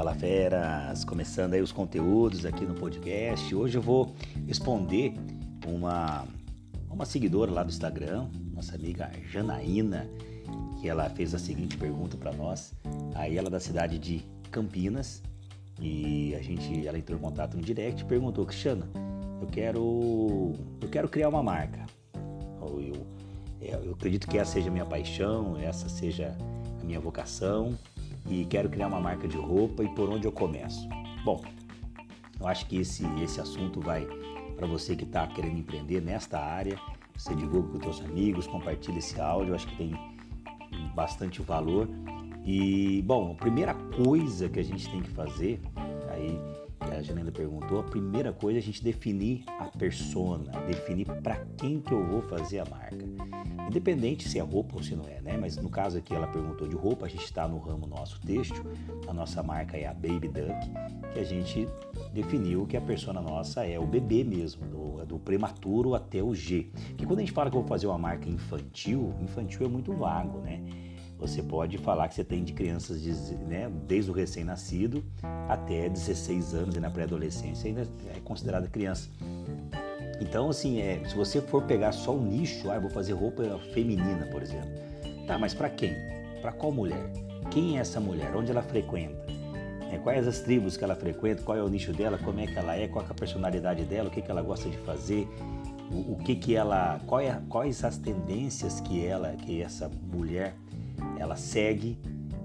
Fala feras, começando aí os conteúdos aqui no podcast. Hoje eu vou responder uma uma seguidora lá do Instagram, nossa amiga Janaína, que ela fez a seguinte pergunta para nós. Aí ela é da cidade de Campinas e a gente ela entrou em contato no direct e perguntou: "Cristiano, eu quero eu quero criar uma marca. Eu, eu, eu acredito que essa seja a minha paixão, essa seja a minha vocação e quero criar uma marca de roupa e por onde eu começo? Bom, eu acho que esse, esse assunto vai para você que está querendo empreender nesta área. Você divulga com seus amigos, compartilha esse áudio, eu acho que tem bastante valor. E, bom, a primeira coisa que a gente tem que fazer, aí a Janela perguntou, a primeira coisa é a gente definir a persona, definir para quem que eu vou fazer a marca. Independente se é roupa ou se não é, né? Mas no caso aqui ela perguntou de roupa, a gente está no ramo nosso têxtil, a nossa marca é a Baby Duck, que a gente definiu que a persona nossa é o bebê mesmo, do, do prematuro até o G. Que quando a gente fala que eu vou fazer uma marca infantil, infantil é muito vago, né? Você pode falar que você tem de crianças de, né, desde o recém-nascido até 16 anos e na pré-adolescência ainda é considerada criança. Então, assim, é, se você for pegar só o nicho, ah, vou fazer roupa feminina, por exemplo. Tá, mas para quem? Para qual mulher? Quem é essa mulher? Onde ela frequenta? É, quais as tribos que ela frequenta? Qual é o nicho dela? Como é que ela é? Qual é a personalidade dela? O que, que ela gosta de fazer? O, o que que ela? É, quais as tendências que ela, que essa mulher ela segue.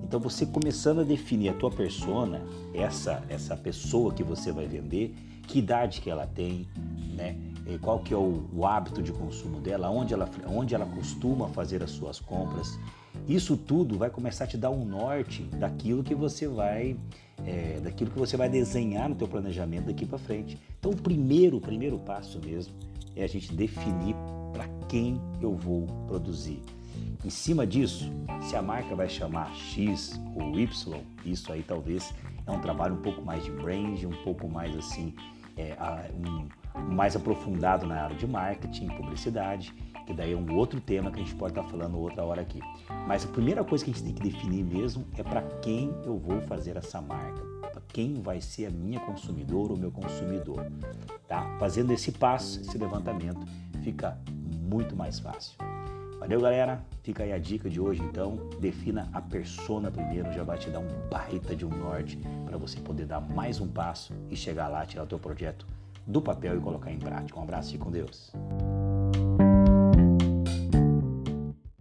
Então você começando a definir a tua persona, essa essa pessoa que você vai vender, que idade que ela tem, né? Qual que é o, o, hábito de consumo dela, onde ela, onde ela costuma fazer as suas compras. Isso tudo vai começar a te dar um norte daquilo que você vai, é, daquilo que você vai desenhar no teu planejamento daqui para frente. Então o primeiro, o primeiro passo mesmo é a gente definir para quem eu vou produzir. Em cima disso, se a marca vai chamar X ou Y, isso aí talvez é um trabalho um pouco mais de brand, um pouco mais assim, é, um, mais aprofundado na área de marketing, publicidade, que daí é um outro tema que a gente pode estar falando outra hora aqui. Mas a primeira coisa que a gente tem que definir mesmo é para quem eu vou fazer essa marca, para quem vai ser a minha consumidora ou meu consumidor. Tá? Fazendo esse passo, esse levantamento, fica muito mais fácil. Valeu, galera. Fica aí a dica de hoje, então. Defina a persona primeiro, já vai te dar um baita de um norte para você poder dar mais um passo e chegar lá, tirar o teu projeto do papel e colocar em prática. Um abraço e com Deus.